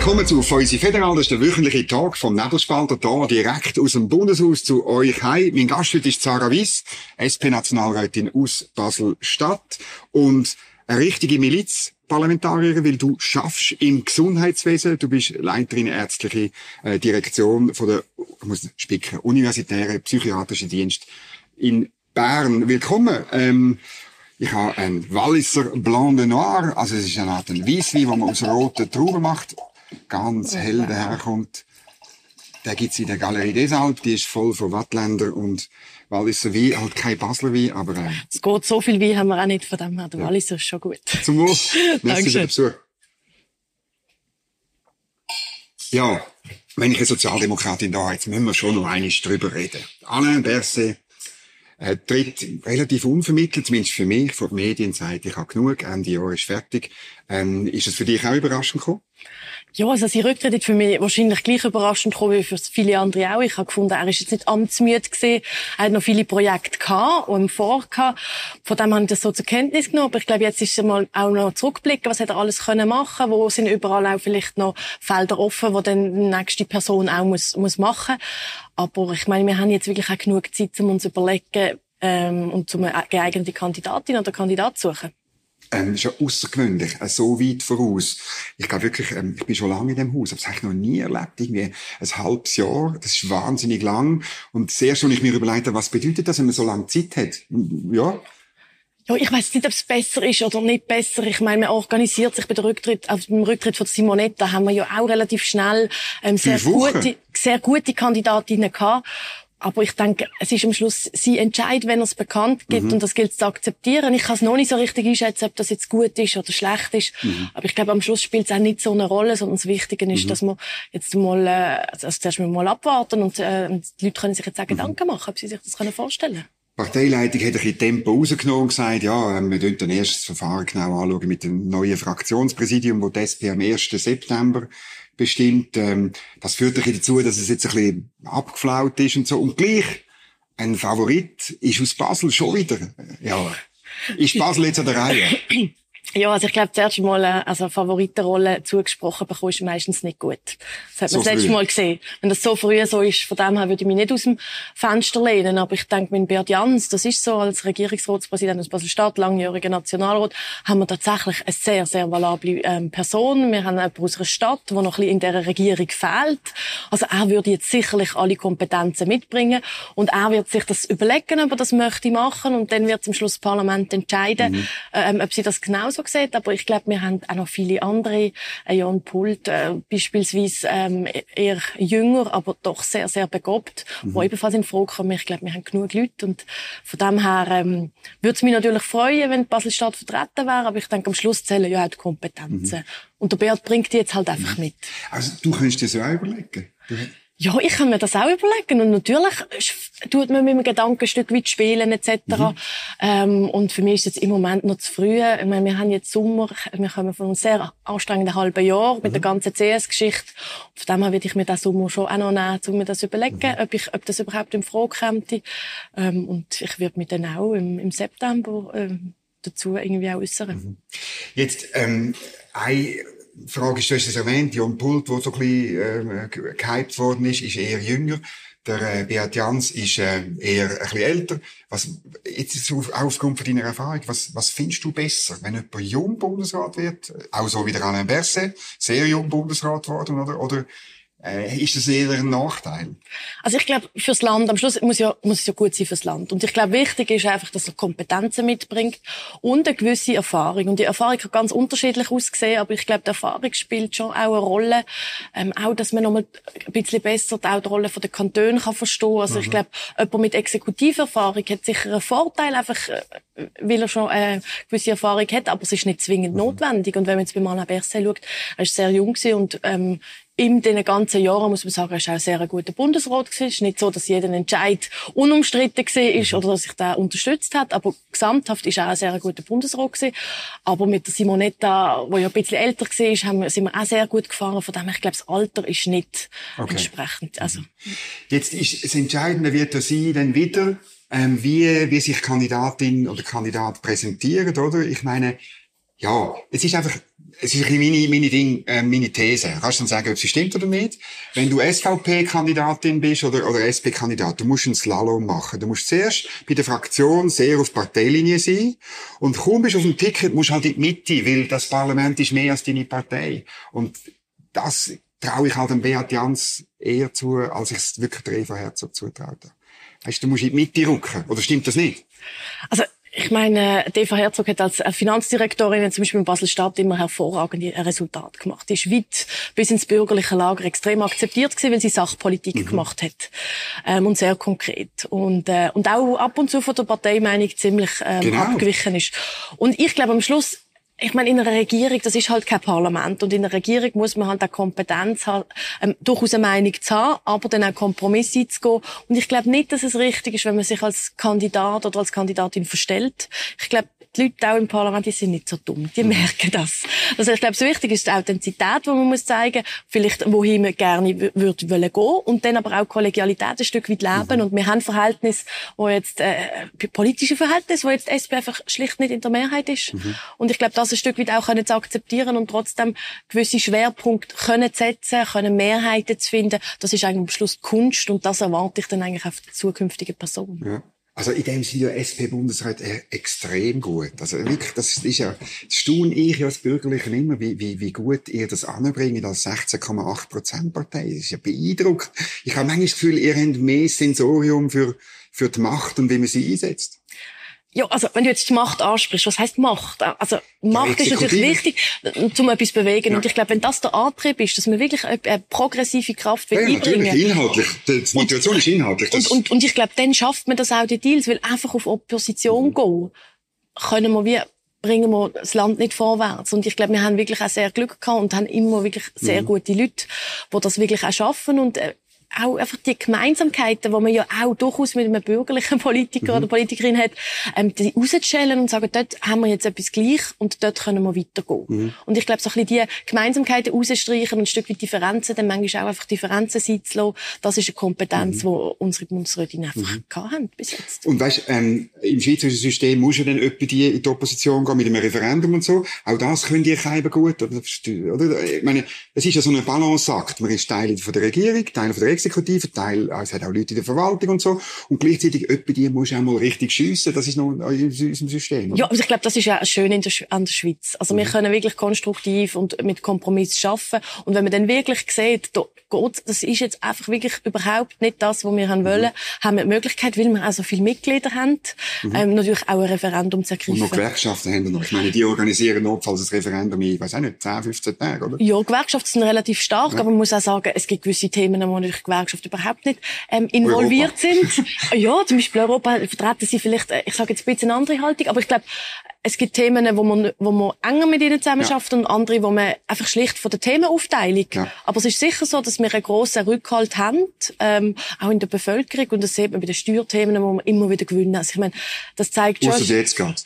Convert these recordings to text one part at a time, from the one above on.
Willkommen zu Feusi Federal. Das ist der wöchentliche Tag vom Nebelspalter hier direkt aus dem Bundeshaus zu euch heim. Mein Gast heute ist Sarah Wies, SP-Nationalrätin aus Basel-Stadt und eine richtige Milizparlamentarierin, weil du schaffst im Gesundheitswesen. Du bist Leiterin ärztliche äh, Direktion von der, ich muss spicken, universitären psychiatrischen Dienst in Bern. Willkommen. Ähm, ich habe einen Walliser Blanc de Noir, also es ist eine Art Weisswein, den man aus roten Trauben macht ganz hell daherkommt. Der gibt's in der Galerie des Alp, die ist voll von Wattländer und Walliser Wein, halt kein Basler Wein, aber... Äh, es geht so viel Wein haben wir auch nicht von dem her. Der ja. Walliser ist schon gut. Zum Wohl. Merci für den Besuch. Ja, wenn ich eine Sozialdemokratin da jetzt müssen wir schon noch einiges drüber reden. Alain Berset äh, tritt relativ unvermittelt, zumindest für mich, vor der Medienseite, ich habe genug, Ende Jahr ist fertig. Ähm, ist es für dich auch überraschend gekommen? Ja, also sein Rücktritt ist für mich wahrscheinlich gleich überraschend gekommen wie für viele andere auch. Ich habe gefunden, er ist jetzt nicht amtsmüde gewesen. Er hat noch viele Projekte gehabt und im Vor. Von dem habe ich das so zur Kenntnis genommen. Aber ich glaube, jetzt ist es mal auch noch zurückblicken, was hat er alles können machen, wo sind überall auch vielleicht noch Felder offen, wo dann die nächste Person auch muss, muss machen. Aber ich meine, wir haben jetzt wirklich auch genug Zeit, um uns zu überlegen, ähm, und um eine geeignete Kandidatin oder Kandidat zu suchen ähm, ist ja außergewöhnlich, äh, so weit voraus. Ich glaube wirklich, ähm, ich bin schon lange in dem Haus, aber das habe ich noch nie erlebt. Irgendwie ein halbes Jahr, das ist wahnsinnig lang. Und sehr schon ich mir überlegt was bedeutet das, wenn man so lange Zeit hat? Ja. Ja, ich weiß nicht, ob es besser ist oder nicht besser. Ich meine, man organisiert sich bei der Rücktritt, auf dem Rücktritt von Simonetta haben wir ja auch relativ schnell ähm, sehr gute, sehr gute Kandidatinnen gehabt. Aber ich denke, es ist am Schluss sie Entscheid, wenn er es bekannt gibt mhm. und das gilt zu akzeptieren. Ich kann es noch nicht so richtig einschätzen, ob das jetzt gut ist oder schlecht ist. Mhm. Aber ich glaube, am Schluss spielt es auch nicht so eine Rolle, sondern das Wichtige ist, mhm. dass wir jetzt mal, äh, also zuerst mal abwarten und äh, die Leute können sich jetzt auch mhm. Gedanken machen, ob sie sich das können vorstellen können. Die Parteileitung hat ein bisschen Tempo rausgenommen und gesagt, ja, ähm, wir dann erst das Verfahren genau anschauen mit dem neuen Fraktionspräsidium, wo die SP am 1. September bestimmt. Ähm, das führt ein dazu, dass es jetzt ein bisschen abgeflaut ist und so. Und gleich, ein Favorit ist aus Basel schon wieder. Ja. Ist Basel jetzt an der Reihe? Ja, also ich glaube, das erste Mal äh, also Favoritenrolle zugesprochen bekommst, ist meistens nicht gut. Das hat man so das letzte früh. Mal gesehen. Wenn das so früh so ist, von dem her würde ich mich nicht aus dem Fenster lehnen. Aber ich denke, mit Bert Jans, das ist so, als Regierungsratspräsident aus Basel-Stadt, langjähriger Nationalrat, haben wir tatsächlich eine sehr, sehr valable ähm, Person. Wir haben jemanden aus einer Stadt, die noch ein bisschen in dieser Regierung fehlt. Also er würde jetzt sicherlich alle Kompetenzen mitbringen. Und er wird sich das überlegen, ob er das möchte machen. Und dann wird zum Schluss das Parlament entscheiden, mhm. ähm, ob sie das genauso so sieht, aber ich glaube, wir haben auch noch viele andere. Äh, Jan Pult, äh, beispielsweise ähm, eher jünger, aber doch sehr, sehr begabt, mhm. wo ebenfalls in Frage kommen. Ich glaube, wir haben genug Leute und von dem her ähm, würde es mich natürlich freuen, wenn Basel-Stadt vertreten wäre, aber ich denke, am Schluss zählen ja auch die Kompetenzen. Mhm. Und der Beat bringt die jetzt halt einfach mhm. mit. Also du kannst dir so überlegen. Ja, ich kann mir das auch überlegen. Und natürlich tut man mit dem Gedanken ein Stück weit spielen, etc. Mhm. Ähm, und für mich ist es jetzt im Moment noch zu früh. Ich meine, wir haben jetzt Sommer, wir kommen von einem sehr anstrengenden halben Jahr mit mhm. der ganzen CS-Geschichte. Von dem her würde ich mir den Sommer schon auch noch nehmen, um mir das überlegen, mhm. ob, ich, ob das überhaupt in Frage käme. Ähm, und ich würde mich dann auch im, im September ähm, dazu irgendwie auch äußern. Mhm. Jetzt, ähm, ein Frage ist, du hast es erwähnt, Jon Pult, der so ein bisschen äh, gehypt worden ist, ist eher jünger. Der äh, Beat Jans ist äh, eher ein bisschen älter. Was, jetzt auf, aufgrund von deiner Erfahrung, was, was findest du besser, wenn jemand jung Bundesrat wird, auch so wie der Alain Berset, sehr jung Bundesrat worden, oder, oder ist das eher ein Nachteil? Also ich glaube, fürs Land, am Schluss muss, ja, muss es ja gut sein fürs Land. Und ich glaube, wichtig ist einfach, dass er Kompetenzen mitbringt und eine gewisse Erfahrung. Und die Erfahrung kann ganz unterschiedlich aussehen, aber ich glaube, die Erfahrung spielt schon auch eine Rolle. Ähm, auch, dass man nochmal ein bisschen besser auch die Rolle der Kantone kann verstehen. Also mhm. ich glaube, jemand mit Exekutiverfahrung hat sicher einen Vorteil, einfach, äh, weil er schon eine gewisse Erfahrung hat, aber es ist nicht zwingend mhm. notwendig. Und wenn man jetzt bei Alain Berset schaut, er ist sehr jung und ähm, in den ganzen Jahren, muss man sagen, war auch sehr ein guter Bundesrat. Es ist nicht so, dass jeder Entscheid unumstritten war mhm. oder dass sich der unterstützt hat, aber gesamthaft ist er auch ein sehr guter Bundesrat gewesen. Aber mit der Simonetta, die ja ein bisschen älter war, haben wir, sind wir auch sehr gut gefahren. Von dem her, ich glaube, das Alter ist nicht okay. entsprechend. Also. Jetzt ist das Entscheidende wird ja sein, dann wieder, ähm, wie, wie sich Kandidatin oder Kandidat präsentiert, oder? Ich meine, ja, es ist einfach es ist ein meine, meine Ding, äh, meine These. Kannst du dann sagen, ob sie stimmt oder nicht? Wenn du SVP-Kandidatin bist oder, oder SP-Kandidat, du musst einen Slalom machen. Du musst zuerst bei der Fraktion sehr auf Parteilinie sein und kaum bist du auf dem Ticket, musst du halt in die Mitte, weil das Parlament ist mehr als deine Partei. Und das traue ich halt dem Beat Jans eher zu, als ich es wirklich der Eva Herzog zutraue. Weißt du, du musst in die Mitte rücken. Oder stimmt das nicht? Also, ich meine, Eva Herzog hat als Finanzdirektorin zum Beispiel in Basel-Stadt immer hervorragende Resultate gemacht. Die ist weit bis ins bürgerliche Lager extrem akzeptiert gewesen, weil sie Sachpolitik mhm. gemacht hat. Ähm, und sehr konkret. Und, äh, und auch ab und zu von der Parteimeinung ziemlich ähm, genau. abgewichen ist. Und ich glaube, am Schluss ich meine, in einer Regierung, das ist halt kein Parlament. Und in einer Regierung muss man halt auch Kompetenz haben, ähm, durchaus eine Meinung zu haben, aber dann auch Kompromisse zu gehen. Und ich glaube nicht, dass es richtig ist, wenn man sich als Kandidat oder als Kandidatin verstellt. Ich glaube, die Leute auch im Parlament, die sind nicht so dumm. Die mhm. merken das. Also ich glaube, so wichtig ist die Authentizität, die man muss zeigen, vielleicht wohin man gerne würde wollen gehen und dann aber auch Kollegialität ein Stück weit leben. Mhm. Und wir haben Verhältnisse, wo jetzt äh, politische Verhältnisse, wo jetzt die SP einfach schlicht nicht in der Mehrheit ist. Mhm. Und ich glaube, das ein Stück weit auch können zu akzeptieren und trotzdem gewisse Schwerpunkte können setzen, können Mehrheiten zu finden. Das ist eigentlich am Schluss Kunst und das erwarte ich dann eigentlich auf die zukünftige Person. Ja. Also in dem sind ja SP-Bundesrat äh, extrem gut. Also wirklich, das ist ja, das staune ich als Bürgerlichen immer, wie, wie, wie gut ihr das anbringt als 16,8% Partei. Das ist ja beeindruckend. Ich habe manchmal das Gefühl, ihr habt mehr Sensorium für, für die Macht und wie man sie einsetzt. Ja, also wenn du jetzt die Macht ansprichst, was heißt Macht? Also Macht ja, ist natürlich wichtig, um etwas zu bewegen. Ja. Und ich glaube, wenn das der Antrieb ist, dass man wirklich eine, progressive Kraft will ja, einbringen natürlich, inhaltlich. Die Motivation ist inhaltlich. Und, und, und ich glaube, dann schafft man das auch die Deals, weil einfach auf Opposition mhm. gehen, können wir wie bringen wir das Land nicht vorwärts. Und ich glaube, wir haben wirklich auch sehr Glück gehabt und haben immer wirklich sehr mhm. gute Leute, die das wirklich auch schaffen. Und äh, auch einfach die Gemeinsamkeiten, die man ja auch durchaus mit einem bürgerlichen Politiker mhm. oder Politikerin hat, ähm, die rauszustellen und sagen, dort haben wir jetzt etwas gleich und dort können wir weitergehen. Mhm. Und ich glaube, so ein bisschen die Gemeinsamkeiten rausstreichen und ein Stück weit Differenzen, dann manchmal auch einfach Differenzen sein zu lassen, das ist eine Kompetenz, mhm. die unsere Bundesrätin einfach mhm. haben bis jetzt. Und weißt, ähm, im schweizerischen System muss ja dann etwa die in die Opposition gehen mit einem Referendum und so. Auch das können die eben gut, oder? Ich meine, es ist ja so eine Balanceakt. Man ist Teil von der Regierung, Teil von der Exekutive, Teil, es hat auch Leute in der Verwaltung und so. Und gleichzeitig, etwa die muss auch mal richtig schiessen. Das ist noch in unserem System. Oder? Ja, also ich glaube, das ist ja schön in der, an der Schweiz. Also mhm. wir können wirklich konstruktiv und mit Kompromiss arbeiten. Und wenn man dann wirklich sieht, da geht, das ist jetzt einfach wirklich überhaupt nicht das, was wir haben wollen, mhm. haben wir die Möglichkeit, weil wir auch so viele Mitglieder haben, mhm. ähm, natürlich auch ein Referendum zu ergreifen. Und noch Gewerkschaften haben wir noch. Ich meine, die organisieren notfalls ein Referendum in, ich weiß auch nicht, 10, 15 Tagen, oder? Ja, Gewerkschaften sind relativ stark, ja. aber man muss auch sagen, es gibt gewisse Themen, wo natürlich Gewerkschaften überhaupt nicht ähm, involviert Europa. sind. ja, zum Beispiel Europa vertreten sie vielleicht, äh, ich sage jetzt ein bisschen eine andere Haltung, aber ich glaube, es gibt Themen, wo man, wo man enger mit ihnen zusammenarbeitet ja. und andere, wo man einfach schlicht von der Themenaufteilung. Ja. Aber es ist sicher so, dass wir einen grossen Rückhalt haben, ähm, auch in der Bevölkerung. Und das sieht man bei den Steuerthemen, wo wir immer wieder gewinnen. Also ich meine, das zeigt schon... Ausser jetzt geht.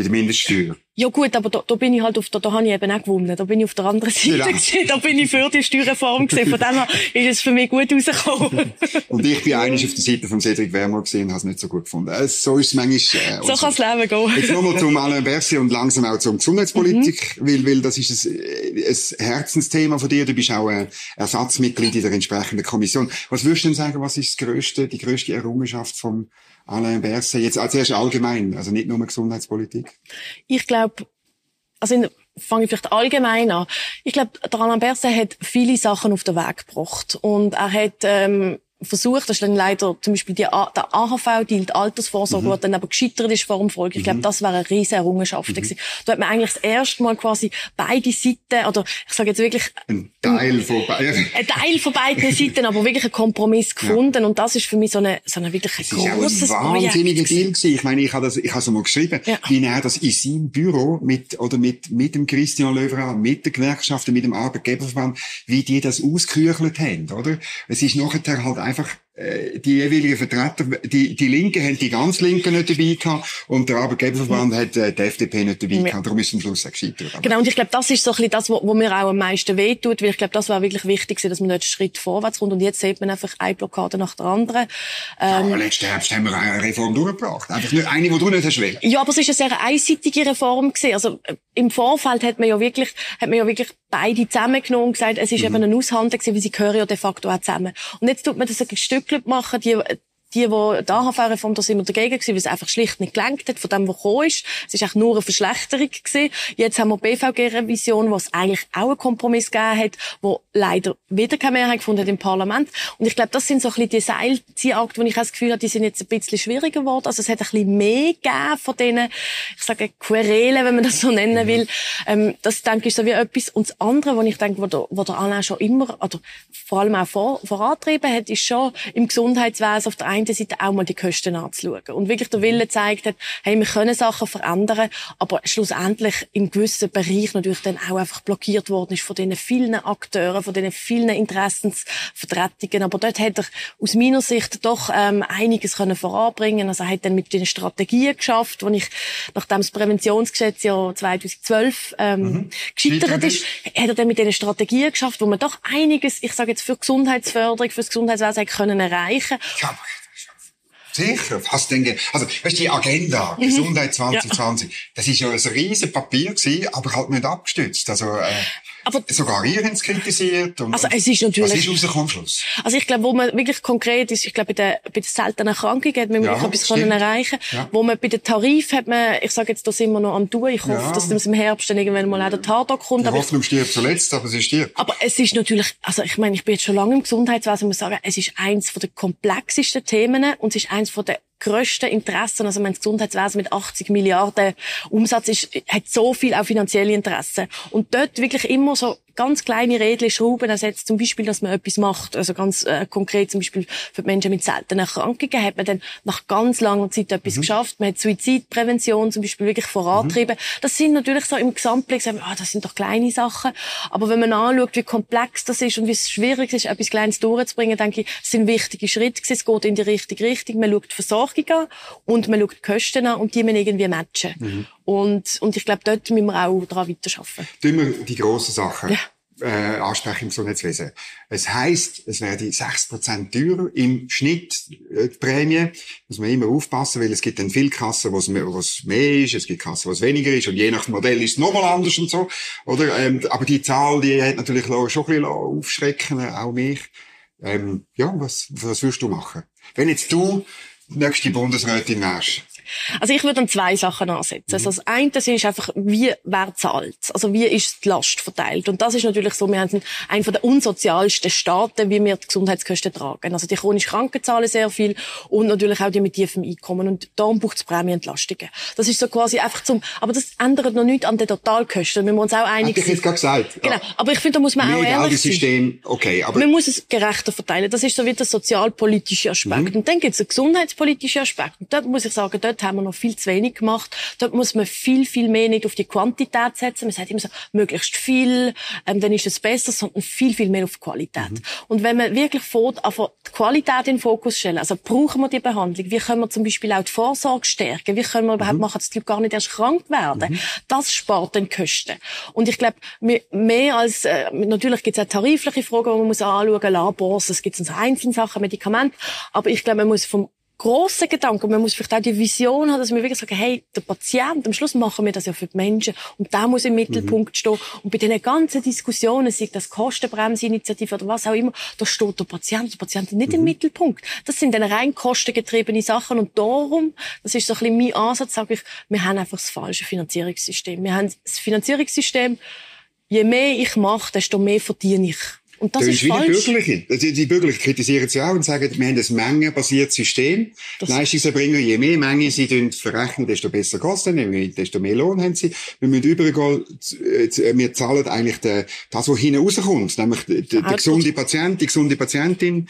Bei der Mindeststeuer. Ja gut, aber da, da bin ich halt auf der, da habe ich eben auch gewonnen. Da bin ich auf der anderen Seite ja. gewesen. Da bin ich für die Steuerreform gewesen. Von dem her ist es für mich gut rausgekommen. und ich bin eigentlich auf der Seite von Cedric Wermer gesehen und habe es nicht so gut gefunden. Äh, so ist es manchmal. Äh, so kann das Leben gehen. Jetzt nochmal zum Alain Berset und langsam auch zum Gesundheitspolitik, mhm. weil, weil das ist ein, ein Herzensthema von dir. Du bist auch ein Ersatzmitglied in der entsprechenden Kommission. Was würdest du denn sagen, was ist das größte, die größte Errungenschaft vom Alain Berset, jetzt als erst allgemein, also nicht nur Gesundheitspolitik? Ich glaube, also fange ich vielleicht allgemein an. Ich glaube, der Alain Berset hat viele Sachen auf den Weg gebracht und er hat ähm, versucht, das ist dann leider zum Beispiel die, der AHV, die, die Altersvorsorge, mhm. die dann aber gescheitert ist vor dem Volk. Ich glaube, mhm. das wäre eine riesige Errungenschaft mhm. gewesen. Da hat man eigentlich das erste Mal quasi beide Seiten, oder ich sage jetzt wirklich... Ein Teil von beiden. Ein Teil von beiden Seiten, aber wirklich einen Kompromiss gefunden. Ja. Und das ist für mich so eine, so eine wirklich ein großes Das war ein wahnsinniger Deal gewesen. Ich meine, ich habe das, ich habe es mal geschrieben, ja. wie er das in seinem Büro mit, oder mit, mit dem Christian Löwera, mit den Gewerkschaften, mit dem Arbeitgeberverband, wie die das ausgeküchelt haben, oder? Es ist nachher halt einfach die jeweiligen Vertreter, die, die Linken haben die ganz Linken nicht dabei gehabt und der Arbeitgeberverband mhm. hat äh, die FDP nicht dabei ja. gehabt. Darum ist am Schluss auch gescheitert. Genau, und ich glaube, das ist so ein bisschen das, wo mir auch am meisten wehtut, weil ich glaube, das war wirklich wichtig, dass man nicht einen Schritt vorwärts kommt und jetzt sieht man einfach eine Blockade nach der anderen. Ähm, aber letzten Herbst haben wir eine Reform durchgebracht. Einfach nicht eine, die du nicht hast will. Ja, aber es ist eine sehr einseitige Reform gewesen. Also äh, im Vorfeld hat man ja wirklich, hat man ja wirklich beide zusammengenommen und gesagt, es ist mhm. eben ein Aushandeln gewesen, weil sie gehören ja de facto auch zusammen. Und jetzt tut man das ein Stückchen machen, die die, die die AHV-Reform, da sind wir dagegen gewesen, weil es einfach schlicht nicht gelenkt hat von dem, was gekommen ist. Es ist eigentlich nur eine Verschlechterung gewesen. Jetzt haben wir BVG-Revision, wo es eigentlich auch einen Kompromiss gegeben hat, wo leider wieder keine Mehrheit gefunden hat im Parlament. Und ich glaube, das sind so ein bisschen die Seilziehakte, wo ich das Gefühl habe, die sind jetzt ein bisschen schwieriger geworden. Also es hat ein bisschen mehr gegeben von diesen, ich sage, Querelen, wenn man das so nennen will. Ähm, das, denke ich, so wie etwas. Und das andere, wo ich denke, wo der, wo der Alain schon immer, oder vor allem auch vor, vorantrieben hat, ist schon im Gesundheitswesen auf der einen einen Seite auch mal die Kosten anzuschauen. Und wirklich der Wille zeigt hat, hey, wir können Sachen verändern, aber schlussendlich in gewissen Bereichen natürlich dann auch einfach blockiert worden ist von diesen vielen Akteuren, von diesen vielen Interessensvertretungen. Aber dort hat er aus meiner Sicht doch ähm, einiges können voranbringen. Also er hat dann mit den Strategien geschafft, wo ich, nachdem das Präventionsgesetz ja 2012 ähm, mhm. gescheitert ist, hat er dann mit diesen Strategien geschafft, wo man doch einiges, ich sage jetzt für Gesundheitsförderung, für das Gesundheitswesen können erreichen. Ja, Sicher, fast denke, also, weißt du, die Agenda, mhm. Gesundheit 2020, ja. das ist ja ein riesen Papier gewesen, aber halt nicht abgestützt. Also, äh, aber, sogar ihr habt es kritisiert. Und, also es ist natürlich... Was ist rausgekommen am Schluss? Also ich glaube, wo man wirklich konkret ist, ich glaube, bei den, bei den seltenen Erkrankungen hat man ja, wirklich etwas können erreichen ja. Wo man bei den Tarif hat man, ich sage jetzt, da sind wir noch am tun. Ich hoffe, ja. dass das im Herbst dann irgendwann mal auch der Tatort kommt. Die Hoffnung stirbt zuletzt, aber sie stirbt. Aber es ist natürlich, also ich meine, ich bin jetzt schon lange im Gesundheitswesen, ich muss sagen, es ist eins von der komplexesten Themen und es ist eins von der grössten Interessen, also mein Gesundheitswesen mit 80 Milliarden Umsatz ist, hat so viel auch finanzielle Interessen. Und dort wirklich immer so ganz kleine Rädchen schrauben ersetzt, zum Beispiel, dass man etwas macht. Also ganz äh, konkret zum Beispiel für die Menschen mit seltenen Erkrankungen hat man dann nach ganz langer Zeit etwas mhm. geschafft. Man hat Suizidprävention zum Beispiel wirklich vorantrieben. Mhm. Das sind natürlich so im Gesamtblick, sagen wir, ah, das sind doch kleine Sachen. Aber wenn man anschaut, wie komplex das ist und wie schwierig es ist, etwas Kleines durchzubringen, denke ich, es sind wichtige Schritte gewesen. Es geht in die richtige Richtung. Man schaut die Versorgung an und man schaut die Kosten an und die man irgendwie matchen. Mhm. Und, und ich glaube, dort müssen wir auch daran weiterarbeiten. Tun wir die grossen Sachen. Ja äh, ansprechen im Gesundheitswesen. Es heißt, es werde 6% teurer im Schnitt äh, die Prämie. Muss man immer aufpassen, weil es gibt dann viele Kassen, wo es mehr, mehr ist, es gibt Kassen, wo es weniger ist und je nach Modell ist es nochmal anders und so. Oder? Ähm, aber die Zahl, die hat natürlich schon ein bisschen aufschrecken, auch mich. Ähm, ja, was, was würdest du machen? Wenn jetzt du nächste Bundesrätin wärst, also ich würde an zwei Sachen ansetzen. Mhm. Also das eine ist einfach, wie, wer zahlt? Also wie ist die Last verteilt? Und das ist natürlich so, wir haben einen der unsozialsten Staaten, wie wir die Gesundheitskosten tragen. Also die chronisch Kranken zahlen sehr viel und natürlich auch die mit tiefem Einkommen. Und darum braucht es Prämienentlastungen. Das ist so quasi einfach zum, aber das ändert noch nichts an den Totalkosten. Wir müssen uns auch einig sein. Ich jetzt gerade gesagt. Genau. Aber ich finde, da muss man auch ehrlich sein. System, okay, aber. Man muss es gerechter verteilen. Das ist so wie der sozialpolitische Aspekt. Mhm. Und dann gibt es einen gesundheitspolitischen Aspekt. Und dort muss ich sagen, dort haben wir noch viel zu wenig gemacht. Dort muss man viel, viel mehr nicht auf die Quantität setzen. Man sagt immer so, möglichst viel, ähm, dann ist es besser, sondern viel, viel mehr auf die Qualität. Mhm. Und wenn man wirklich vor, also die Qualität in den Fokus stellen, also brauchen wir die Behandlung, wie können wir zum Beispiel auch die Vorsorge stärken, wie können wir überhaupt mhm. machen, dass die Leute gar nicht erst krank werden, mhm. das spart den Kosten. Und ich glaube, mehr als, äh, natürlich gibt es auch tarifliche Fragen, die man muss anschauen, Labors, es gibt so einzelne Sachen, Medikamente, aber ich glaube, man muss vom grossen Gedanken. Man muss vielleicht auch die Vision haben, dass wir wirklich sagen, hey, der Patient, am Schluss machen wir das ja für die Menschen und der muss im Mittelpunkt mhm. stehen. Und bei diesen ganzen Diskussionen, sei das Kostenbremsinitiative oder was auch immer, da steht der Patient, der Patient nicht mhm. im Mittelpunkt. Das sind dann rein kostengetriebene Sachen und darum, das ist so ein bisschen mein Ansatz, sage ich, wir haben einfach das falsche Finanzierungssystem. Wir haben das Finanzierungssystem, je mehr ich mache, desto mehr verdiene ich. Und das, das ist, ist falsch. Die Bürgerlichen. Die, die Bürgerlichen kritisieren es ja auch und sagen, wir haben ein mengenbasiertes System. Das Leistungserbringer, je mehr Menge sie verrechnen, desto besser kostet es, desto mehr Lohn haben sie. Wir müssen überall, wir zahlen eigentlich das, was hinten rauskommt, nämlich der gesunde Patient, die gesunde Patientin,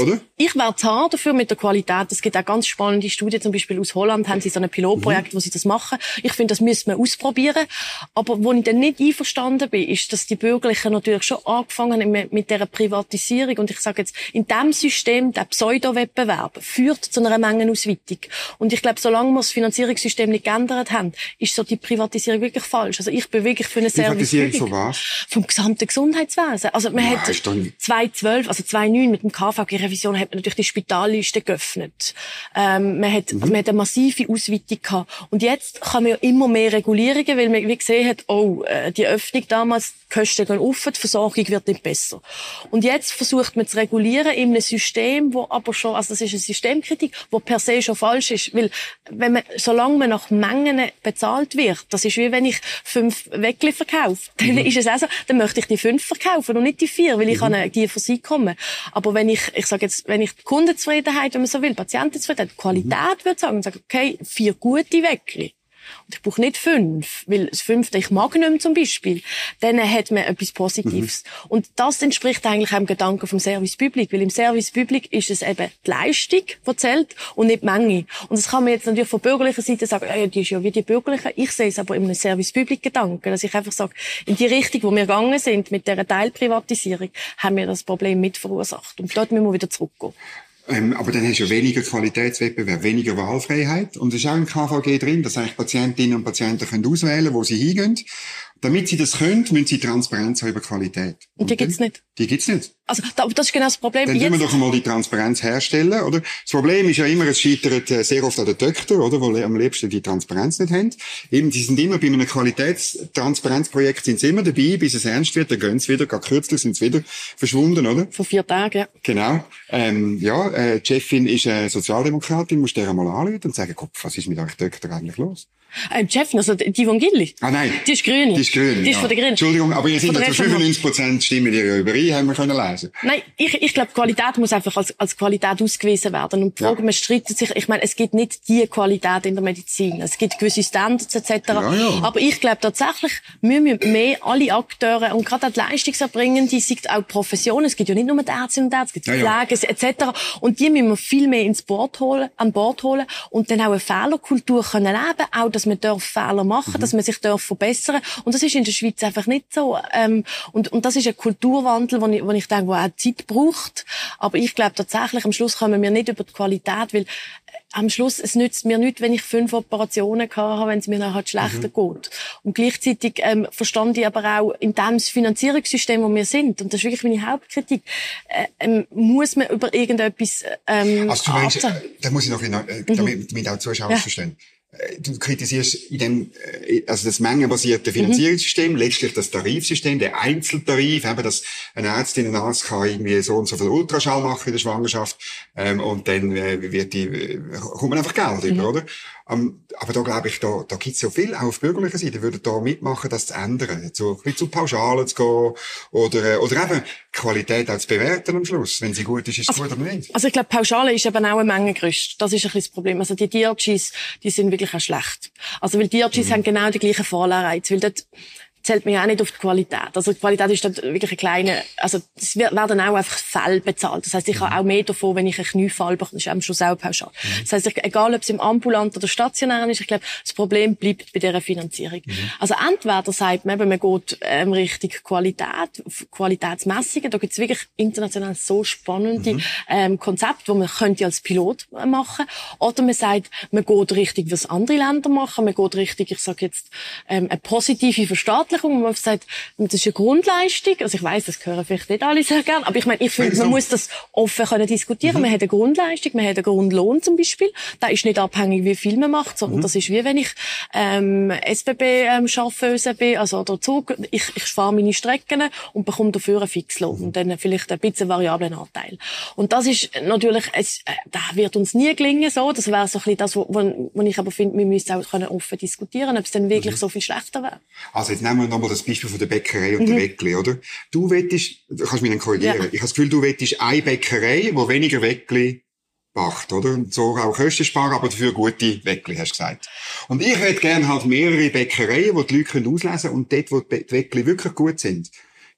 Also, oder? Ich wäre zart dafür mit der Qualität. Es gibt auch ganz spannende Studien, zum Beispiel aus Holland haben sie so ein Pilotprojekt, mhm. wo sie das machen. Ich finde, das müsste man ausprobieren. Aber wo ich dann nicht einverstanden bin, ist, dass die Bürgerlichen natürlich schon angefangen haben mit, dieser Privatisierung. Und ich sage jetzt, in diesem System, der Pseudo-Wettbewerb, führt zu einer Mengenausweitung. Und ich glaube, solange wir das Finanzierungssystem nicht geändert haben, ist so die Privatisierung wirklich falsch. Also ich bin wirklich für eine Service. Privatisierung von was? Vom gesamten Gesundheitswesen. Also man ja, hat 2012, also 2009 mit dem KVG Revision hat man natürlich die Spitalliste geöffnet. Ähm, man, hat, mhm. man hat eine massive Ausweitung gehabt. Und jetzt kann man ja immer mehr Regulierungen, weil man wie gesehen hat, oh, äh, die Öffnung damals, Kosten gehen auf, die Versorgung wird nicht besser. Und jetzt versucht man zu regulieren in einem System, wo aber schon, also das ist eine Systemkritik, wo per se schon falsch ist. Weil, wenn man, solange man nach Mengen bezahlt wird, das ist wie wenn ich fünf Weckli verkaufe, dann mhm. ist es auch so, dann möchte ich die fünf verkaufen und nicht die vier, weil ich mhm. an die für sie komme. Aber wenn ich, ich sage jetzt, wenn ich die Kundenzufriedenheit, wenn man so will, Patientenzufriedenheit, Qualität mhm. würde sagen und sage, okay, vier gute Weckli. Und ich brauche nicht fünf, weil das fünfte ich mag nicht mehr zum Beispiel. Dann hat man etwas Positives. Mhm. Und das entspricht eigentlich auch dem Gedanken vom Service Public, weil im Service Public ist es eben die Leistung, die zählt und nicht die Menge. Und das kann man jetzt natürlich von bürgerlicher Seite sagen, äh, die ist ja wie die bürgerliche. Ich sehe es aber in einem Service Public Gedanken, dass ich einfach sage, in die Richtung, wo wir gegangen sind mit dieser Teilprivatisierung, haben wir das Problem mit verursacht. Und dort müssen wir wieder zurückgehen. Ähm, aber dann hast du ja weniger Qualitätswettbewerb, weniger Wahlfreiheit. Und es ist auch im KVG drin, dass eigentlich Patientinnen und Patienten können auswählen können, wo sie hingehen. Damit sie das können, müssen sie Transparenz haben über Qualität. Und die gibt's nicht. Die gibt's nicht. Also, das ist genau das Problem. Dann müssen wir doch einmal die Transparenz herstellen, oder? Das Problem ist ja immer, es scheitert äh, sehr oft an den Töchtern, oder? Wo am liebsten die Transparenz nicht haben. Eben, die sind immer bei einem Qualitätstransparenzprojekt sind sie immer dabei, bis es ernst wird, dann gehen sie wieder, gerade kürzlich sind sie wieder verschwunden, oder? Vor vier Tagen, ja. Genau. Ähm, ja, äh, die Chefin ist äh, Sozialdemokratin, musst du dir einmal anrufen und sagen, Kopf, was ist mit euch Töchtern eigentlich los? Ähm, Chefin, also die von Gilli? Ah nein. Die ist grün. Die ist Die ist ja. von der Grünen. Entschuldigung, aber ihr seid ja zu 95% stimmen ihr überein, haben wir können lesen. Nein, ich, ich glaube, Qualität muss einfach als, als Qualität ausgewiesen werden. Und die Frage, ja. man streitet sich, ich meine, es gibt nicht die Qualität in der Medizin. Es gibt gewisse Standards etc. Ja, ja. Aber ich glaube tatsächlich, wir müssen mehr alle Akteure und gerade auch die Leistungserbringenden, sind auch Professionen, es gibt ja nicht nur die Ärzte und Ärzte, es gibt ja, Pflege etc. Und die müssen wir viel mehr ins Board holen, an Bord holen und dann auch eine Fehlerkultur können leben, auch, dass man darf Fehler machen, mhm. dass man sich darf verbessern. Und das ist in der Schweiz einfach nicht so. Ähm, und, und das ist ein Kulturwandel, wo ich, wo ich denke, wo auch Zeit braucht. Aber ich glaube tatsächlich, am Schluss kommen wir nicht über die Qualität, weil äh, am Schluss, es nützt mir nicht, wenn ich fünf Operationen habe, wenn es mir nachher schlechter mhm. geht. Und gleichzeitig ähm, verstand ich aber auch, in dem Finanzierungssystem, wo wir sind, und das ist wirklich meine Hauptkritik, äh, ähm, muss man über irgendetwas ähm, Also du meinst, äh, da muss ich noch, äh, damit, mhm. damit auch Zuschauer ja. verstehen. Äh, du kritisierst in dem, äh, also das mengenbasierte mhm. Finanzierungssystem, mhm. letztlich das Tarifsystem, der Einzeltarif, eben, dass eine Ärztin, ein Arzt kann irgendwie so und so viel Ultraschall machen in der Schwangerschaft, ähm, und dann äh, wird die, äh, kommt man einfach Geld mhm. über, oder? Um, aber da glaube ich, da, da gibt's so viel, auch auf bürgerlicher Seite, würden da mitmachen, das zu ändern, zu, zu Pauschalen zu gehen, oder, oder eben Qualität auch zu bewerten am Schluss. Wenn sie gut ist, ist es also, gut oder nicht. Also ich glaube, Pauschale ist eben auch ein Mengengerüst. Das ist ein bisschen das Problem. Also die DRGs, die sind wirklich auch schlecht. Also weil DRGs mhm. haben genau die gleichen Vorlahrreize, weil dort zählt ja auch nicht auf die Qualität. Also die Qualität ist dann wirklich eine kleine, also es werden auch einfach Fälle bezahlt. Das heißt, ich habe auch mehr davon, wenn ich einen Kniefall bekomme. Das ist eben schon selber pauschal. Mhm. Das heißt, egal ob es im ambulant oder stationär ist, ich glaube, das Problem bleibt bei dieser Finanzierung. Mhm. Also entweder sagt man eben, man geht ähm, Richtung Qualität, Qualitätsmessungen. Da gibt es wirklich international so spannende mhm. ähm, Konzepte, die man könnte als Pilot machen. Oder man sagt, man geht Richtung, was andere Länder machen. Man geht Richtung, ich sage jetzt, ähm, eine positive Verstaatlichung Verstaatlichung, wo man sagt, das ist eine Grundleistung. Also ich weiß, das hören vielleicht nicht alle sehr gern, aber ich meine, ich finde, man muss das offen können diskutieren. Mhm. Man hat eine Grundleistung, man hat einen Grundlohn zum Beispiel. Da ist nicht abhängig, wie viel man macht, sondern mhm. das ist wie wenn ich ähm, SBB ähm, schaffe, ÖSB, also der Zug, ich, ich fahre meine Strecken und bekomme dafür einen Fixlohn mhm. und dann vielleicht ein bisschen variablen Anteil. Und das ist natürlich, es, äh, da wird uns nie gelingen so. Das wäre so ein bisschen das, wo, wo, wo ich aber finde, wir müssen auch können offen diskutieren, ob es dann wirklich mhm. so viel schlechter wäre. Also jetzt nehmen wir nochmal das Beispiel von der Bäckerei und mhm. der Weckli, oder? Du wettest, du kannst mich dann korrigieren, ja. ich habe das Gefühl, du wettest eine Bäckerei, wo weniger Weckli macht, oder? Und so auch Kosten sparen, aber dafür gute Weckli, hast du gesagt. Und ich hätte gerne halt mehrere Bäckereien, wo die Leute auslesen können und dort, wo die Weckli wirklich gut sind,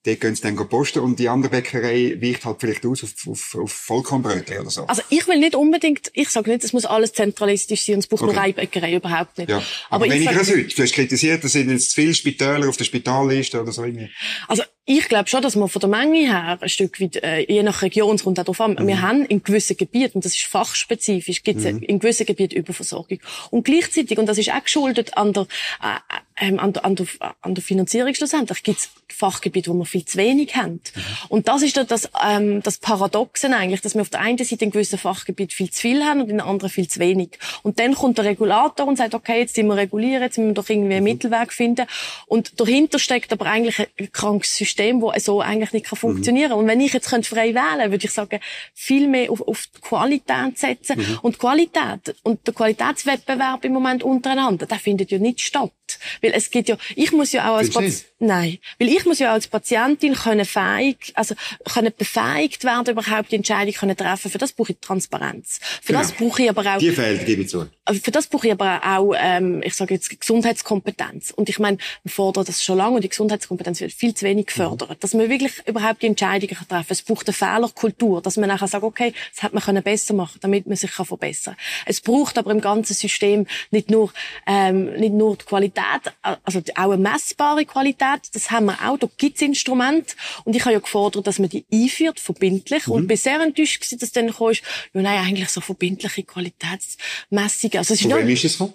dort gehen sie dann posten und die andere Bäckerei weicht halt vielleicht aus auf, auf, auf Vollkornbrötchen oder so. Also ich will nicht unbedingt, ich sage nicht, es muss alles zentralistisch sein und es braucht okay. nur eine Bäckerei, überhaupt nicht. Ja. Aber, Aber weniger als heute. Du hast kritisiert, da sind jetzt zu viele Spitäler auf der Spitalliste oder so irgendwie. Also ich glaube schon, dass man von der Menge her ein Stück weit, äh, je nach Region, es kommt auch darauf an, mhm. wir haben in gewissen Gebieten, und das ist fachspezifisch, gibt es mhm. in gewissen Gebieten Überversorgung. Und gleichzeitig, und das ist auch geschuldet an der, äh, äh, an der, an der, an der Finanzierung schlussendlich, gibt es Fachgebiete, wo wir viel zu wenig haben. Mhm. Und das ist das, ähm, das Paradoxen eigentlich, dass wir auf der einen Seite in gewissen Fachgebieten viel zu viel haben und in anderen viel zu wenig. Und dann kommt der Regulator und sagt, okay, jetzt sind wir regulieren, jetzt müssen wir doch irgendwie einen mhm. Mittelweg finden. Und dahinter steckt aber eigentlich ein krankes System System, das so eigentlich nicht mhm. funktionieren kann. Und wenn ich jetzt frei wählen könnte, würde ich sagen, viel mehr auf, auf die Qualität setzen. Mhm. Und Qualität und der Qualitätswettbewerb im Moment untereinander, der findet ja nicht statt. Weil es geht ja, ich muss ja auch als Patientin, nein, weil ich muss ja als Patientin können fähig, also können befähigt werden, überhaupt die Entscheidung können treffen. Für das brauche ich Transparenz. Für genau. das brauche ich aber auch. Die fehlt, gebe ich zu. Für das brauche ich aber auch, ähm, ich sage jetzt Gesundheitskompetenz. Und ich meine, wir fordern das schon lange und die Gesundheitskompetenz wird viel zu wenig gefördert. Mhm. Dass man wirklich überhaupt die Entscheidungen treffen kann. Es braucht eine Fehlerkultur, dass man nachher sagt, okay, das hat man können besser machen, damit man sich kann verbessern. Es braucht aber im ganzen System nicht nur ähm, nicht nur die Qualität Qualität, also auch eine messbare Qualität, das haben wir auch, da gibt's Instrumente. Und ich habe ja gefordert, dass man die einführt, verbindlich. Mhm. Und bin sehr enttäuscht gewesen, dass dann kam, ja nein, eigentlich so verbindliche Qualitätsmessungen. Also es ist Von wem ist es von?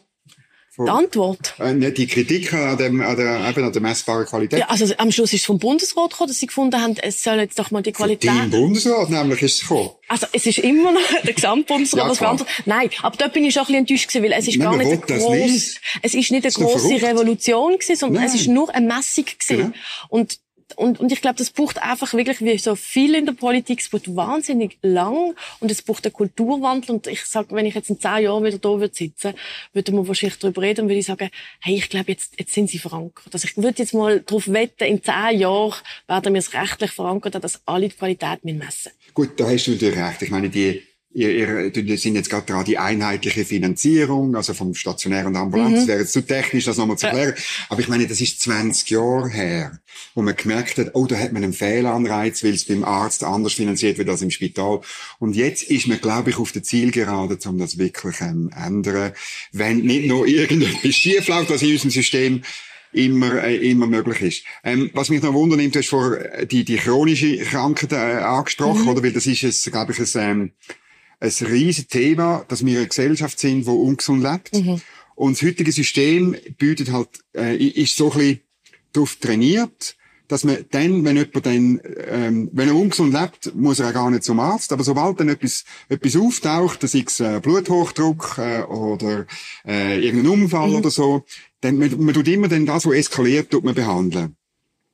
Die Antwort? Äh, die Kritik an, dem, an, der, eben an der messbaren Qualität? Ja, also am Schluss ist es vom Bundesrat gekommen, dass sie gefunden haben, es soll jetzt doch mal die Qualität... Von Bundesrat nämlich ist es gekommen. Also es ist immer noch der Gesamtbundesrat, ja, Nein, aber dort bin ich schon ein bisschen enttäuscht gewesen, weil es ist Nein, gar nicht eine grosse... Es ist nicht eine grosse Revolution gewesen, sondern Nein. es ist nur eine Messung gewesen. Genau. Und und, und ich glaube, das braucht einfach wirklich, wie so viel in der Politik, es braucht wahnsinnig lang und es braucht einen Kulturwandel. Und ich sage, wenn ich jetzt in zehn Jahren wieder da würde sitzen, würde man wahrscheinlich darüber reden und würde ich sagen, hey, ich glaube, jetzt, jetzt sind sie verankert. Also ich würde jetzt mal darauf wetten, in zehn Jahren werden wir es rechtlich verankert, dass alle die Qualität messen. Gut, da hast du natürlich recht. Ich meine, die Ihr, ihr sind jetzt gerade dran, die einheitliche Finanzierung, also vom Stationär und Ambulanz. Mhm. Das wäre jetzt zu technisch, das nochmal zu erklären. Ja. Aber ich meine, das ist 20 Jahre her, wo man gemerkt hat, oh, da hat man einen Fehlanreiz, weil es beim Arzt anders finanziert wird als im Spital. Und jetzt ist man, glaube ich, auf der Zielgerade, um das wirklich ähm, ändern. Wenn nicht nur irgendetwas schiefläuft, was in unserem System immer, äh, immer möglich ist. Ähm, was mich noch wundert, du hast vor äh, die, die chronische Krankheit äh, angesprochen, mhm. oder? Weil das ist es, glaube ich, ein, ähm, ein riesiges Thema, dass wir eine Gesellschaft sind, die ungesund lebt. Mhm. Und das heutige System bietet halt, äh, ist so ein bisschen darauf trainiert, dass man dann, wenn jemand dann, ähm, wenn er ungesund lebt, muss er auch gar nicht zum Arzt. Aber sobald dann etwas, etwas auftaucht, sei es äh, Bluthochdruck äh, oder äh, irgendein Unfall mhm. oder so, dann man, man tut immer dann das, was eskaliert, tut man behandeln.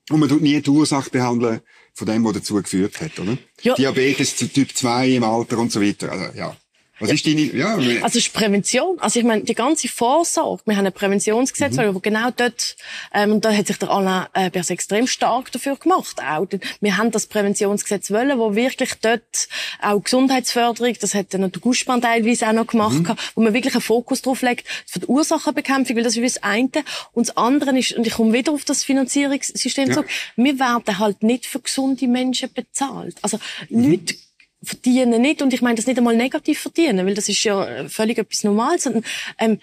Und man tut nie die Ursache behandeln, von dem, was dazu geführt hat, oder? Ja. Diabetes Typ 2 im Alter und so weiter. Also, ja. Was ja. ist deine, ja? Also, es ist Prävention. Also, ich meine, die ganze Vorsorge. Wir haben ein Präventionsgesetz, mhm. wo genau dort, ähm, und da hat sich der Alain äh, Bers extrem stark dafür gemacht, auch. Wir haben das Präventionsgesetz wollen, wo wirklich dort auch Gesundheitsförderung, das hat dann der Gussmann teilweise auch noch gemacht, mhm. wo man wirklich einen Fokus drauf legt, für die Ursachenbekämpfung, weil das ist das eine. Und das andere ist, und ich komme wieder auf das Finanzierungssystem ja. zurück, wir werden halt nicht für gesunde Menschen bezahlt. Also, mhm. Leute verdienen nicht, und ich meine das nicht einmal negativ verdienen, weil das ist ja völlig etwas Normales, sondern ähm,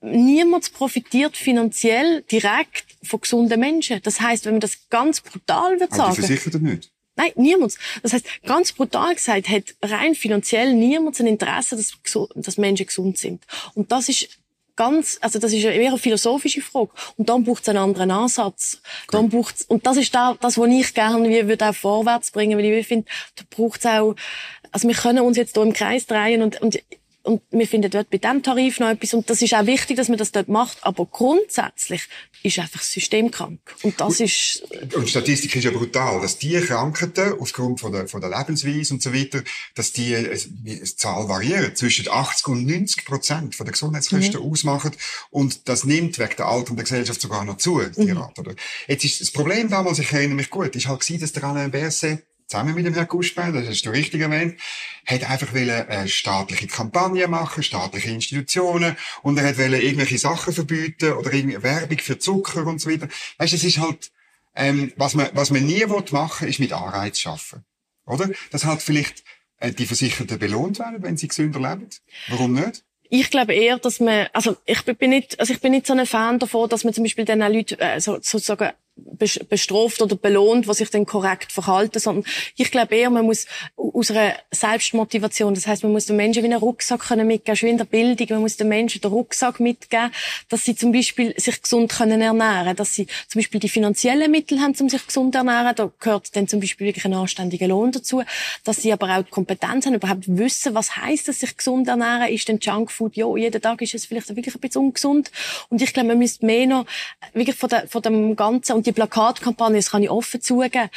niemand profitiert finanziell direkt von gesunden Menschen. Das heißt, wenn man das ganz brutal wird sagen... Aber die Versicherten nicht? Nein, niemand. Das heißt, ganz brutal gesagt, hat rein finanziell niemand ein Interesse, dass, dass Menschen gesund sind. Und das ist ganz, also das ist eher eine philosophische Frage. Und dann braucht es einen anderen Ansatz. Cool. Dann braucht's, und das ist da, das, was ich gerne wie würde auch vorwärts bringen, weil ich finde, da braucht es auch, also wir können uns jetzt hier im Kreis drehen und, und und wir finden dort bei diesem Tarif noch etwas. Und das ist auch wichtig, dass man das dort macht. Aber grundsätzlich ist einfach das System krank. Und das ist... Und Statistik ist ja brutal, dass die Krankheiten aufgrund von der, von der Lebensweise und so weiter, dass die eine Zahl variiert. Zwischen 80 und 90 Prozent von der Gesundheitskosten mhm. ausmachen. Und das nimmt wegen der Alter der Gesellschaft sogar noch zu, die mhm. Rate. Oder? Jetzt ist das Problem damals, ich erinnere mich gut, ist halt gewesen, dass der Alain Berset zusammen mit dem Herrn Guschbein, das hast du richtig erwähnt, hat einfach eine äh, staatliche Kampagne machen, staatliche Institutionen, und er hat irgendwelche Sachen verbieten oder irgendwie Werbung für Zucker und so weiter. Weißt, es ist halt, ähm, was man, was man nie machen will, ist mit Anreiz schaffen. Oder? Das halt vielleicht äh, die Versicherten belohnt werden, wenn sie gesünder leben. Warum nicht? Ich glaube eher, dass man, also ich bin nicht, also ich bin nicht so ein Fan davon, dass man zum Beispiel den Leuten äh, so, sozusagen bestraft oder belohnt, was sich dann korrekt verhalten, sondern ich glaube eher, man muss aus einer Selbstmotivation, das heißt, man muss den Menschen wie einen Rucksack können mitgeben, schon in der Bildung, man muss den Menschen den Rucksack mitgeben, dass sie zum Beispiel sich gesund können ernähren, dass sie zum Beispiel die finanziellen Mittel haben, um sich gesund zu ernähren, da gehört dann zum Beispiel wirklich ein anständiger Lohn dazu, dass sie aber auch die Kompetenz haben, überhaupt wissen, was heißt es, sich gesund ernähren, ist denn Junkfood, ja, jeden Tag ist es vielleicht wirklich ein bisschen ungesund. Und ich glaube, man müsste mehr noch wirklich von, der, von dem Ganzen die Plakatkampagne, das kann ich offen zugeben.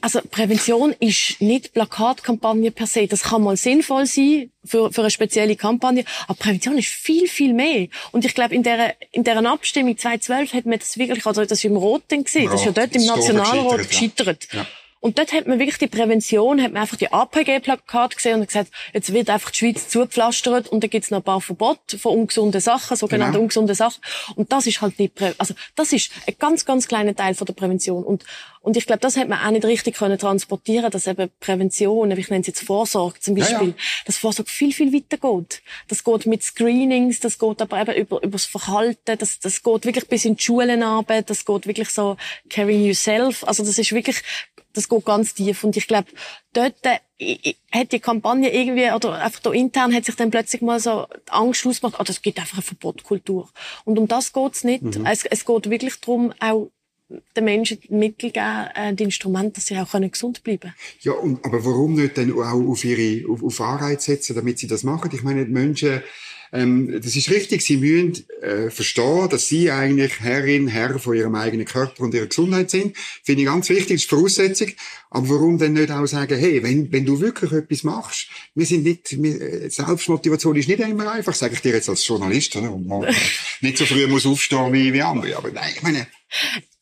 Also Prävention ist nicht Plakatkampagne per se. Das kann mal sinnvoll sein für, für eine spezielle Kampagne, aber Prävention ist viel, viel mehr. Und ich glaube, in der, in deren Abstimmung 2012 hat man das wirklich, also das ist im Roten gesehen, das ist ja dort im Nationalrat gescheitert. Ja. Und dort hat man wirklich die Prävention, hat man einfach die APG-Plakat gesehen und gesagt, jetzt wird einfach die Schweiz zugepflastert und da gibt's noch ein paar Verbote von ungesunden Sachen, sogenannte genau. ungesunde Sachen. Und das ist halt nicht, Prä also das ist ein ganz, ganz kleiner Teil von der Prävention. Und, und ich glaube, das hat man auch nicht richtig können transportieren, dass eben Prävention, ich nenne es jetzt Vorsorge zum Beispiel, ja, ja. dass Vorsorge viel, viel weiter geht. Das geht mit Screenings, das geht aber eben über, über das Verhalten, das, das geht wirklich bis in die Schulen runter, das geht wirklich so caring yourself. Also das ist wirklich das geht ganz tief. Und ich glaube, dort äh, hat die Kampagne irgendwie, oder einfach da intern hat sich dann plötzlich mal so die Angst ausgemacht, oh, das gibt einfach eine Verbotkultur. Und um das geht's nicht. Mhm. Es, es geht wirklich darum, auch den Menschen die Mittel geben, äh, die Instrumente, dass sie auch können gesund bleiben Ja, und, aber warum nicht dann auch auf ihre, auf, auf Anreize setzen, damit sie das machen? Ich meine, die Menschen, ähm, das ist richtig, sie müssen äh, verstehen, dass sie eigentlich Herrin, Herr von ihrem eigenen Körper und ihrer Gesundheit sind. Finde ich ganz wichtig, das ist Voraussetzung. Aber warum denn nicht auch sagen, hey, wenn, wenn du wirklich etwas machst, wir sind nicht, wir, äh, Selbstmotivation ist nicht immer einfach, sage ich dir jetzt als Journalist, oder? Und man nicht so früh muss aufstehen wie, wie andere. Aber nein, ich meine,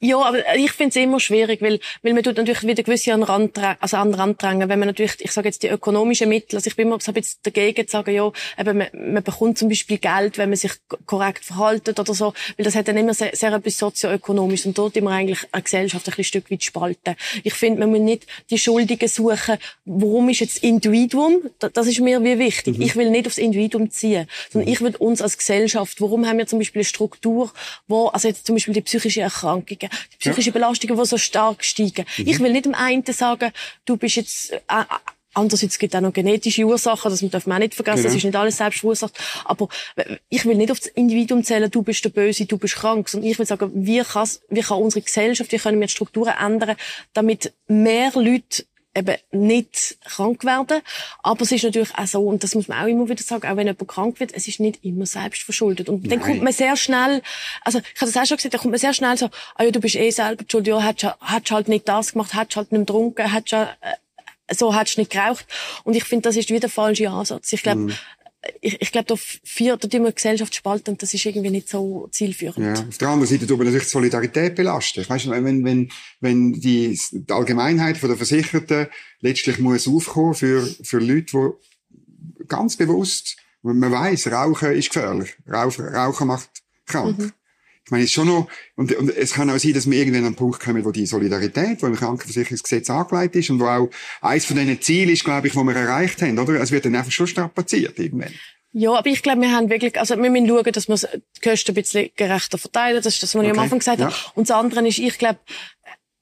ja, aber ich finde es immer schwierig, weil, weil man tut natürlich wieder gewisse an Rand, also an den Rand drängen. Wenn man natürlich, ich sage jetzt die ökonomischen Mittel, also ich bin immer so ein bisschen dagegen zu sagen, ja, eben, man, man bekommt zum Beispiel Geld, wenn man sich korrekt verhaltet oder so, weil das hat dann immer sehr, sehr etwas sozioökonomisches und dort immer eigentlich eine Gesellschaft ein bisschen Stück weit spalten. Ich finde, man muss nicht die Schuldigen suchen, warum ist jetzt Individuum, das ist mir wie wichtig. Mhm. Ich will nicht aufs Individuum ziehen, sondern mhm. ich will uns als Gesellschaft, warum haben wir zum Beispiel eine Struktur, wo, also jetzt zum Beispiel die psychische Erkrankungen, die psychischen. Belastungen, die so stark steigen. Mhm. Ich will nicht dem einen sagen, du bist jetzt, äh, äh Andererseits gibt es auch noch genetische Ursachen, das darf man auch nicht vergessen, genau. das ist nicht alles selbst verursacht. Aber ich will nicht auf das Individuum zählen, du bist der Böse, du bist krank, sondern ich will sagen, wie, wie kann unsere Gesellschaft, wie können wir die Strukturen ändern, damit mehr Leute eben nicht krank werden. Aber es ist natürlich auch so, und das muss man auch immer wieder sagen, auch wenn jemand krank wird, es ist nicht immer selbst verschuldet. Und dann kommt man sehr schnell, also ich habe das auch schon gesagt, dann kommt man sehr schnell so, ah ja, du bist eh selber schuld, ja, hättest, hättest halt nicht das gemacht, hättest halt nicht getrunken, hättest, äh, so hättest nicht geraucht. Und ich finde, das ist wieder der falsche Ansatz. Ich glaube, mm ich, ich glaube, da wir die Gesellschaft spalten und das ist irgendwie nicht so zielführend. Ja. Auf der anderen Seite tun wir natürlich die Solidarität belasten. Weißt du, wenn, wenn, wenn die, die Allgemeinheit von der Versicherten letztlich muss aufkommen für, für Leute, die ganz bewusst, man weiß, Rauchen ist gefährlich. Rauchen, Rauchen macht krank. Mhm. Ich meine, es ist schon noch, und, und es kann auch sein, dass wir irgendwann an einen Punkt kommen, wo die Solidarität, wo im Krankenversicherungsgesetz angelegt ist und wo auch eines von diesen Zielen ist, glaube ich, wo wir erreicht haben, oder? Es wird dann einfach schon strapaziert irgendwann. Ja, aber ich glaube, wir haben wirklich, also wir müssen schauen, dass wir die Kosten ein bisschen gerechter verteilen. Das ist das, was okay. ich am Anfang gesagt ja. habe. Und das andere ist, ich glaube,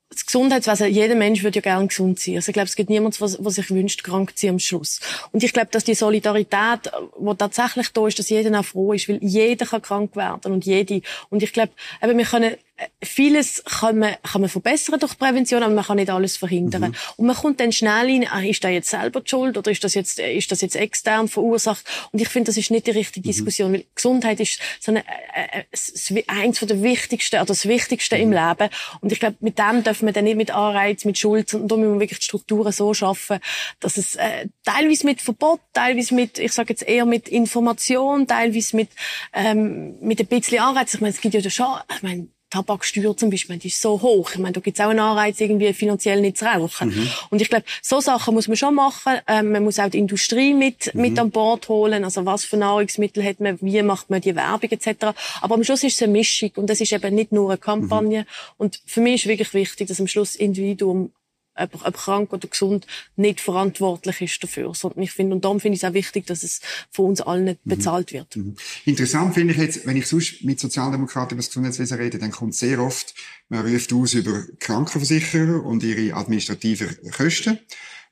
das Gesundheitswesen, jeder Mensch würde ja gerne gesund sein. Also ich glaube, es gibt niemanden, was, was sich wünscht, krank zu sein am Schluss. Und ich glaube, dass die Solidarität, die tatsächlich da ist, dass jeder auch froh ist, weil jeder kann krank werden und jede. Und ich glaube, eben, wir können vieles kann man, kann man verbessern durch Prävention, aber man kann nicht alles verhindern. Mhm. Und man kommt dann schnell in, ah, ist da jetzt selber die Schuld oder ist das jetzt, ist das jetzt extern verursacht? Und ich finde, das ist nicht die richtige mhm. Diskussion, weil Gesundheit ist so eine, äh, äh, eins von der wichtigsten, oder das Wichtigste mhm. im Leben. Und ich glaube, mit dem dürfen wir dann nicht mit Anreiz, mit Schuld, sondern da müssen wir wirklich die Strukturen so schaffen, dass es äh, teilweise mit Verbot, teilweise mit, ich sage jetzt eher mit Information, teilweise mit, ähm, mit ein bisschen Anreiz. Ich meine, es gibt ja schon, ich meine, Tabaksteuer zum Beispiel, die ist so hoch. Ich meine, da gibt es auch einen Anreiz, irgendwie finanziell nicht zu rauchen. Mhm. Und ich glaube, so Sachen muss man schon machen. Ähm, man muss auch die Industrie mit, mhm. mit an Bord holen. Also was für Nahrungsmittel hat man, wie macht man die Werbung etc. Aber am Schluss ist es eine Mischung und es ist eben nicht nur eine Kampagne. Mhm. Und für mich ist wirklich wichtig, dass am Schluss Individuum krank oder gesund, nicht verantwortlich ist dafür. Sondern ich finde, und darum finde ich es auch wichtig, dass es von uns allen nicht mhm. bezahlt wird. Mhm. Interessant finde ich jetzt, wenn ich sonst mit Sozialdemokraten über das Gesundheitswesen rede, dann kommt sehr oft, man ruft aus über Krankenversicherer und ihre administrativen Kosten.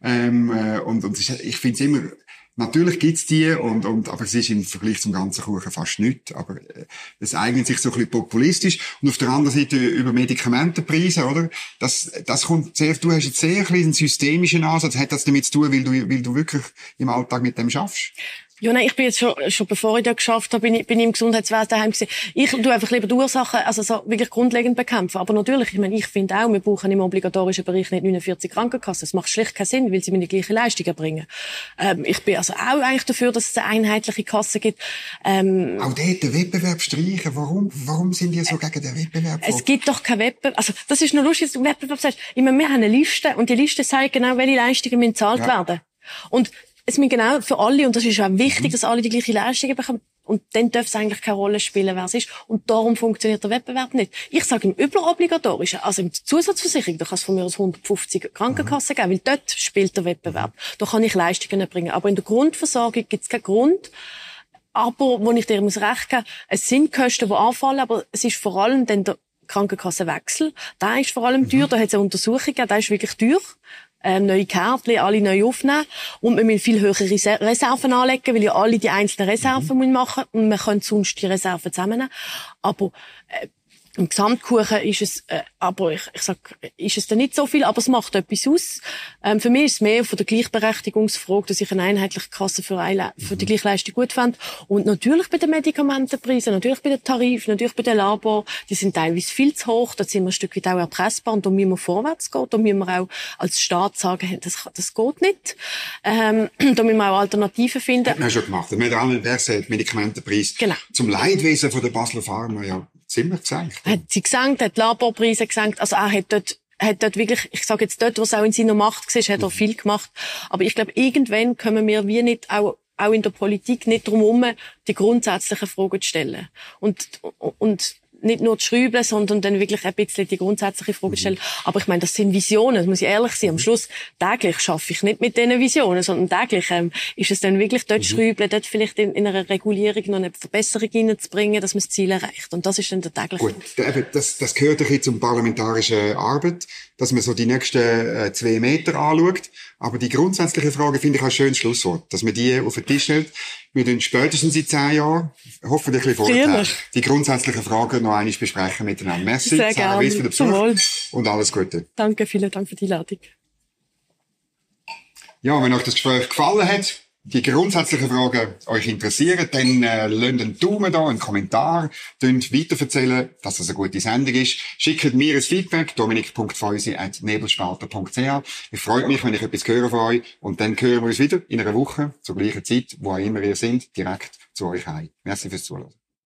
Ähm, äh, und, und ich finde es immer Natürlich gibt's die, und, und, aber es ist im Vergleich zum ganzen Kuchen fast nichts. Aber äh, es eignet sich so ein bisschen populistisch. Und auf der anderen Seite über Medikamentenpreise, oder? Das, das kommt sehr, du hast jetzt sehr ein einen systemischen Ansatz. Hat das damit zu tun, weil du, weil du wirklich im Alltag mit dem schaffst? Ja, nein, ich bin jetzt schon, schon bevor ich da geschafft habe, bin ich, bin ich im Gesundheitswesen daheim gewesen. Ich tue einfach lieber die Ursachen, also so wirklich grundlegend bekämpfen. Aber natürlich, ich meine, ich finde auch, wir brauchen im obligatorischen Bereich nicht 49 Krankenkassen. Das macht schlicht keinen Sinn, weil sie mir die gleiche Leistung erbringen. Ähm, ich bin also auch eigentlich dafür, dass es eine einheitliche Kasse gibt. Ähm, auch dort den Wettbewerb streichen. Warum, warum sind wir so gegen den Wettbewerb? Es gibt doch keinen Wettbewerb. Also, das ist nur lustig, dass du Wettbewerb sagst. Ich meine, wir haben eine Liste und die Liste sagt genau, welche Leistungen müssen gezahlt ja. werden. Und es sind genau für alle, und das ist auch wichtig, mhm. dass alle die gleiche Leistung bekommen. Und dann darf es eigentlich keine Rolle spielen, wer es ist. Und darum funktioniert der Wettbewerb nicht. Ich sage im Überobligatorischen, also im Zusatzversicherung, da kann es von mir aus 150 Krankenkassen geben, weil dort spielt der Wettbewerb. Da kann ich Leistungen erbringen. Aber in der Grundversorgung gibt es keinen Grund. Aber, wo ich dir muss recht geben, es sind Kosten, die anfallen, aber es ist vor allem dann der Krankenkassenwechsel. Da ist vor allem teuer. Mhm. Da hat es eine Untersuchung gegeben, der ist wirklich teuer ähm, neue Kärtchen, alle neu aufnehmen. Und wir müssen viel höhere Reserven anlegen, weil ja alle die einzelnen Reserven mhm. machen und wir können sonst die Reserven zusammennehmen. Aber äh, im Gesamtkuchen ist es, äh, aber ich, ich sag, ist es dann nicht so viel, aber es macht etwas aus. Ähm, für mich ist es mehr von der Gleichberechtigungsfrage, dass ich eine einheitliche Kasse für, eine, für die gleiche Leistung gut fand. Und natürlich bei den Medikamentenpreisen, natürlich bei den Tarifen, natürlich bei den Labor, die sind teilweise viel zu hoch, da sind wir ein Stück weit auch erpressbar und da müssen wir vorwärts gehen, da müssen wir auch als Staat sagen, das, das geht nicht. Ähm, da müssen wir auch Alternativen finden. Hat man schon gemacht. Wir haben den Medikamentenpreis genau. zum Leidwesen von der Basler Pharma ja ziemlich gesenkt. Hat sie gesenkt, hat Laborpreise gesenkt. Also er hat dort hat dort wirklich, ich sage jetzt dort, was auch in seiner Macht war, hat er mhm. viel gemacht. Aber ich glaube, irgendwann können wir wie nicht auch auch in der Politik nicht drum herum, die grundsätzlichen Fragen zu stellen. Und, und nicht nur zu schreiben, sondern dann wirklich ein bisschen die grundsätzliche Frage stellen. Mhm. Aber ich meine, das sind Visionen, das muss ich ehrlich sein. Am Schluss, täglich schaffe ich nicht mit diesen Visionen, sondern täglich ähm, ist es dann wirklich dort mhm. schreiben, dort vielleicht in, in, einer Regulierung noch eine Verbesserung hineinzubringen, dass man das Ziel erreicht. Und das ist dann der tägliche. Gut, das, das gehört ein bisschen zum parlamentarischen Arbeit, dass man so die nächsten äh, zwei Meter anschaut. Aber die grundsätzliche Frage finde ich ein schönes Schlusswort, dass man die auf den Tisch stellt. Wir werden spätestens in zehn Jahren, hoffentlich ein bisschen vorher, die grundsätzlichen Fragen noch einmal besprechen miteinander. Merci, Sehr Sarah Wies für den Besuch und alles Gute. Danke, vielen Dank für die Einladung. Ja, wenn euch das Gespräch gefallen hat, die grundsätzlichen Fragen euch interessieren, dann äh, lasst einen Daumen da, einen Kommentar, könnt weiterverzählen, dass das eine gute Sendung ist. Schickt mir ein Feedback, dominik.feusi.nebelspalter.ch. Ich freue mich, wenn ich etwas höre von euch und dann hören wir uns wieder in einer Woche, zur gleichen Zeit, wo auch immer ihr seid, direkt zu euch heim. Merci fürs Zuhören.